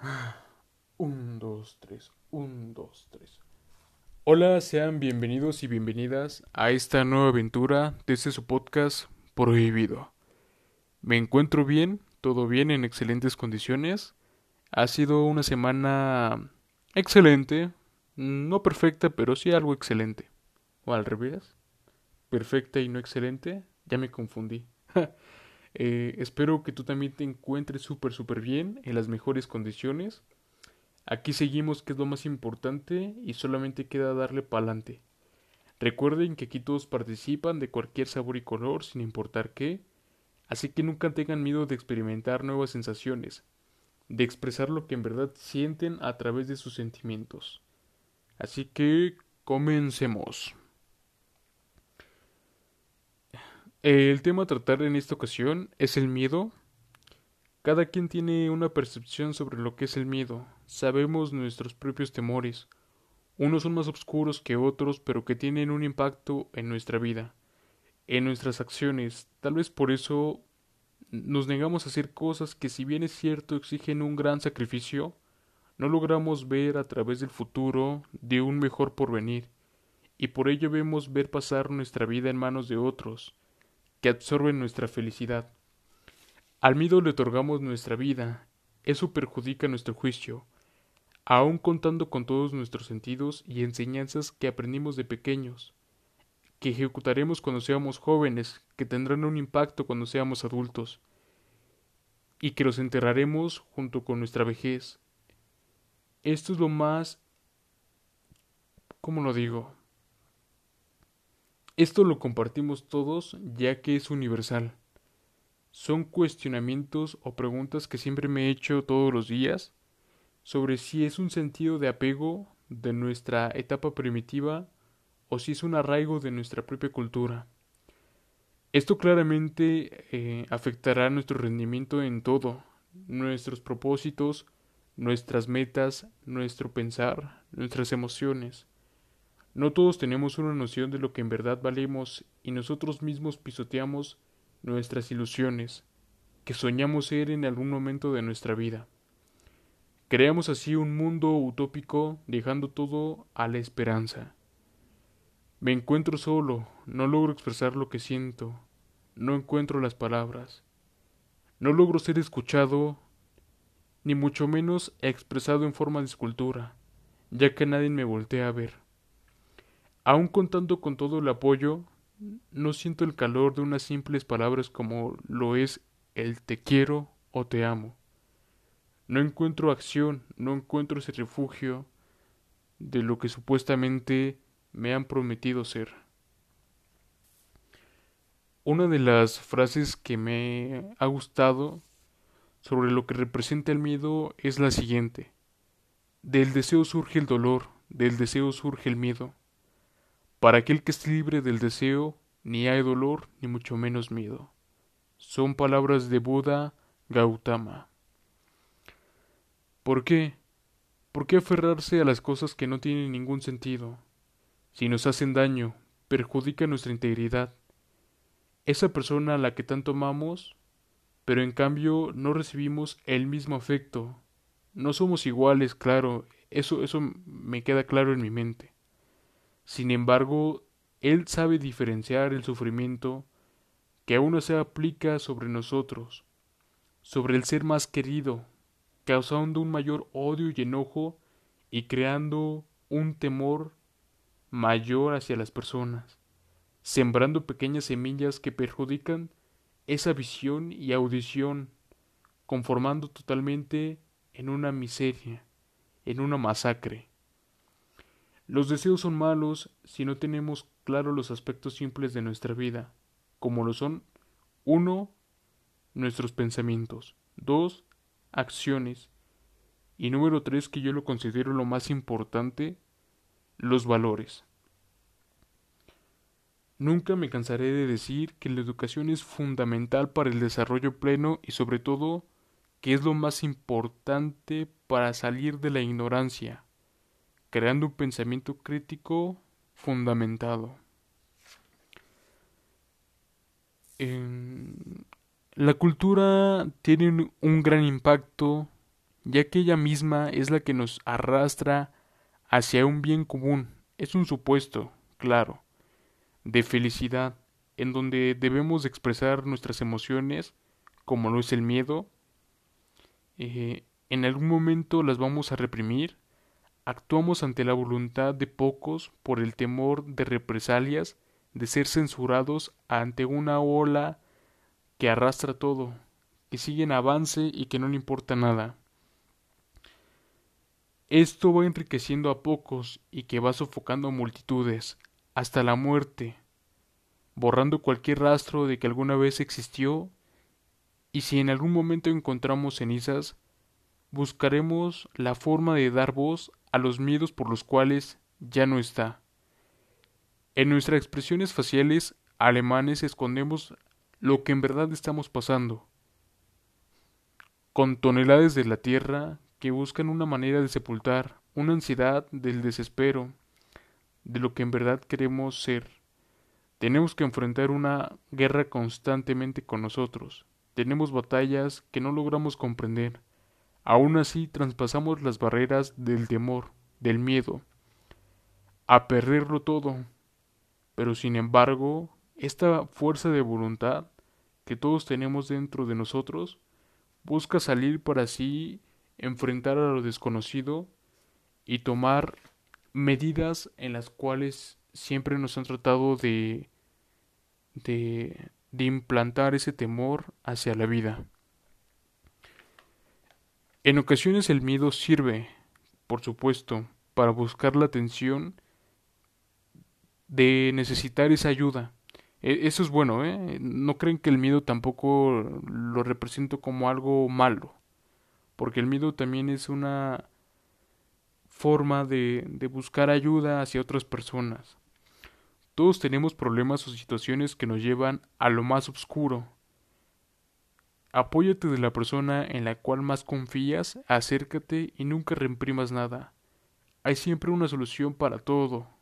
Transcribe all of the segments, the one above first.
Un, dos, tres, un, dos, tres. Hola, sean bienvenidos y bienvenidas a esta nueva aventura de este su podcast Prohibido. Me encuentro bien, todo bien, en excelentes condiciones. Ha sido una semana excelente, no perfecta, pero sí algo excelente. O al revés, perfecta y no excelente, ya me confundí. Eh, espero que tú también te encuentres súper, súper bien, en las mejores condiciones. Aquí seguimos, que es lo más importante, y solamente queda darle pa'lante. Recuerden que aquí todos participan de cualquier sabor y color, sin importar qué, así que nunca tengan miedo de experimentar nuevas sensaciones, de expresar lo que en verdad sienten a través de sus sentimientos. Así que comencemos. El tema a tratar en esta ocasión es el miedo. Cada quien tiene una percepción sobre lo que es el miedo. Sabemos nuestros propios temores. Unos son más oscuros que otros, pero que tienen un impacto en nuestra vida, en nuestras acciones. Tal vez por eso nos negamos a hacer cosas que si bien es cierto exigen un gran sacrificio, no logramos ver a través del futuro de un mejor porvenir, y por ello vemos ver pasar nuestra vida en manos de otros, que absorben nuestra felicidad. Al miedo le otorgamos nuestra vida, eso perjudica nuestro juicio, aun contando con todos nuestros sentidos y enseñanzas que aprendimos de pequeños, que ejecutaremos cuando seamos jóvenes, que tendrán un impacto cuando seamos adultos, y que los enterraremos junto con nuestra vejez. Esto es lo más... ¿Cómo lo digo? Esto lo compartimos todos ya que es universal. Son cuestionamientos o preguntas que siempre me he hecho todos los días sobre si es un sentido de apego de nuestra etapa primitiva o si es un arraigo de nuestra propia cultura. Esto claramente eh, afectará nuestro rendimiento en todo, nuestros propósitos, nuestras metas, nuestro pensar, nuestras emociones. No todos tenemos una noción de lo que en verdad valemos y nosotros mismos pisoteamos nuestras ilusiones, que soñamos ser en algún momento de nuestra vida. Creamos así un mundo utópico dejando todo a la esperanza. Me encuentro solo, no logro expresar lo que siento, no encuentro las palabras, no logro ser escuchado, ni mucho menos expresado en forma de escultura, ya que nadie me voltea a ver. Aun contando con todo el apoyo, no siento el calor de unas simples palabras como lo es el te quiero o te amo. No encuentro acción, no encuentro ese refugio de lo que supuestamente me han prometido ser. Una de las frases que me ha gustado sobre lo que representa el miedo es la siguiente. Del deseo surge el dolor, del deseo surge el miedo. Para aquel que es libre del deseo, ni hay dolor, ni mucho menos miedo. Son palabras de Buda Gautama. ¿Por qué? ¿Por qué aferrarse a las cosas que no tienen ningún sentido? Si nos hacen daño, perjudican nuestra integridad. Esa persona a la que tanto amamos, pero en cambio no recibimos el mismo afecto. No somos iguales, claro, eso, eso me queda claro en mi mente. Sin embargo, Él sabe diferenciar el sufrimiento que aún no se aplica sobre nosotros, sobre el ser más querido, causando un mayor odio y enojo y creando un temor mayor hacia las personas, sembrando pequeñas semillas que perjudican esa visión y audición, conformando totalmente en una miseria, en una masacre. Los deseos son malos si no tenemos claro los aspectos simples de nuestra vida, como lo son uno, nuestros pensamientos, dos, acciones, y número tres, que yo lo considero lo más importante, los valores. Nunca me cansaré de decir que la educación es fundamental para el desarrollo pleno y sobre todo que es lo más importante para salir de la ignorancia creando un pensamiento crítico fundamentado. la cultura tiene un gran impacto ya que ella misma es la que nos arrastra hacia un bien común. Es un supuesto, claro, de felicidad, en donde debemos expresar nuestras emociones, como lo es el miedo. Eh, en algún momento las vamos a reprimir, actuamos ante la voluntad de pocos por el temor de represalias, de ser censurados ante una ola que arrastra todo, que sigue en avance y que no le importa nada. Esto va enriqueciendo a pocos y que va sofocando a multitudes, hasta la muerte, borrando cualquier rastro de que alguna vez existió, y si en algún momento encontramos cenizas, buscaremos la forma de dar voz a los miedos por los cuales ya no está. En nuestras expresiones faciales alemanes escondemos lo que en verdad estamos pasando. Con toneladas de la tierra que buscan una manera de sepultar una ansiedad del desespero, de lo que en verdad queremos ser. Tenemos que enfrentar una guerra constantemente con nosotros. Tenemos batallas que no logramos comprender. Aún así traspasamos las barreras del temor, del miedo, a perderlo todo. Pero sin embargo, esta fuerza de voluntad que todos tenemos dentro de nosotros busca salir para así enfrentar a lo desconocido y tomar medidas en las cuales siempre nos han tratado de, de, de implantar ese temor hacia la vida. En ocasiones el miedo sirve, por supuesto, para buscar la atención de necesitar esa ayuda. E, eso es bueno, ¿eh? No creen que el miedo tampoco lo represento como algo malo, porque el miedo también es una forma de, de buscar ayuda hacia otras personas. Todos tenemos problemas o situaciones que nos llevan a lo más oscuro. Apóyate de la persona en la cual más confías, acércate y nunca reprimas nada. Hay siempre una solución para todo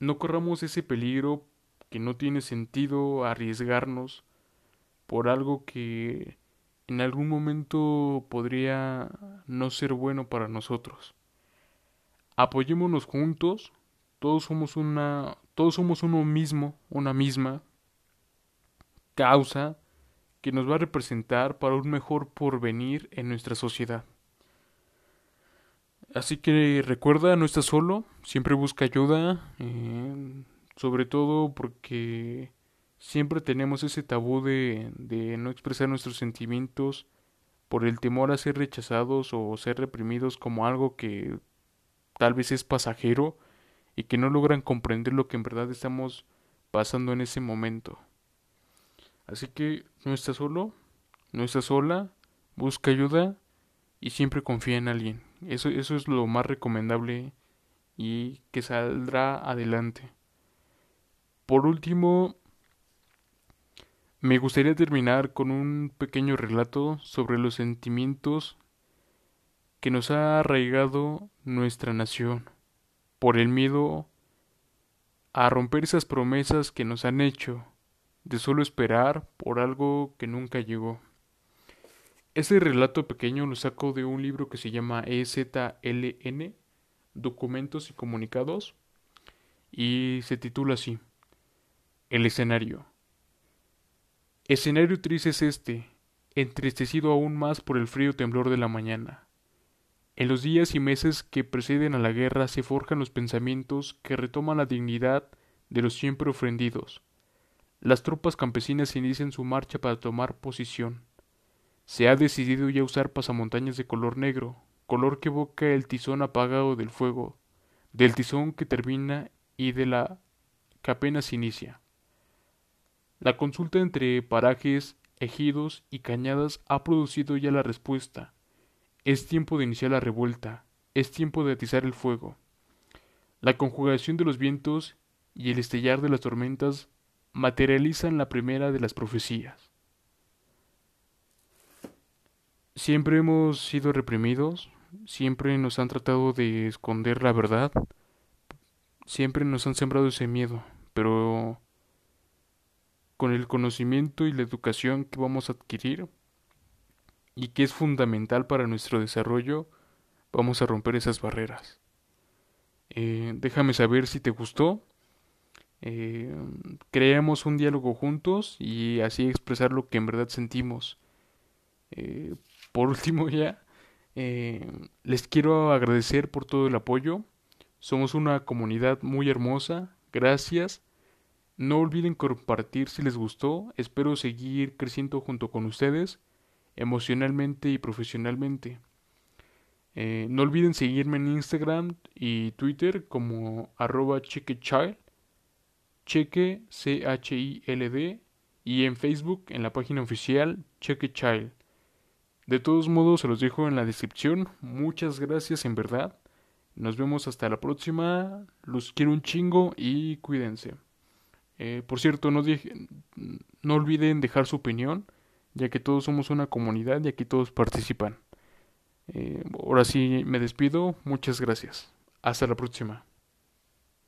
no corramos ese peligro que no tiene sentido arriesgarnos por algo que en algún momento podría no ser bueno para nosotros. Apoyémonos juntos, todos somos una todos somos uno mismo, una misma causa que nos va a representar para un mejor porvenir en nuestra sociedad. Así que recuerda, no estás solo, siempre busca ayuda, eh, sobre todo porque siempre tenemos ese tabú de, de no expresar nuestros sentimientos por el temor a ser rechazados o ser reprimidos como algo que tal vez es pasajero y que no logran comprender lo que en verdad estamos pasando en ese momento. Así que no estás solo, no estás sola, busca ayuda y siempre confía en alguien. Eso, eso es lo más recomendable y que saldrá adelante. Por último, me gustaría terminar con un pequeño relato sobre los sentimientos que nos ha arraigado nuestra nación por el miedo a romper esas promesas que nos han hecho de solo esperar por algo que nunca llegó. Ese relato pequeño lo saco de un libro que se llama EZLN, Documentos y Comunicados, y se titula así, El escenario. Escenario triste es este, entristecido aún más por el frío temblor de la mañana. En los días y meses que preceden a la guerra se forjan los pensamientos que retoman la dignidad de los siempre ofendidos. Las tropas campesinas inician su marcha para tomar posición. Se ha decidido ya usar pasamontañas de color negro, color que evoca el tizón apagado del fuego, del tizón que termina y de la que apenas inicia. La consulta entre parajes, ejidos y cañadas ha producido ya la respuesta. Es tiempo de iniciar la revuelta, es tiempo de atizar el fuego. La conjugación de los vientos y el estallar de las tormentas materializan la primera de las profecías. Siempre hemos sido reprimidos, siempre nos han tratado de esconder la verdad, siempre nos han sembrado ese miedo, pero con el conocimiento y la educación que vamos a adquirir, y que es fundamental para nuestro desarrollo, vamos a romper esas barreras. Eh, déjame saber si te gustó. Eh, creamos un diálogo juntos y así expresar lo que en verdad sentimos. Eh, por último ya, eh, les quiero agradecer por todo el apoyo. Somos una comunidad muy hermosa. Gracias. No olviden compartir si les gustó. Espero seguir creciendo junto con ustedes, emocionalmente y profesionalmente. Eh, no olviden seguirme en Instagram y Twitter como arroba chequechild, cheque C-H-I-L-D, y en Facebook en la página oficial Chequechild. De todos modos, se los dejo en la descripción. Muchas gracias en verdad. Nos vemos hasta la próxima. Los quiero un chingo y cuídense. Eh, por cierto, no, no olviden dejar su opinión, ya que todos somos una comunidad y aquí todos participan. Eh, ahora sí me despido. Muchas gracias. Hasta la próxima.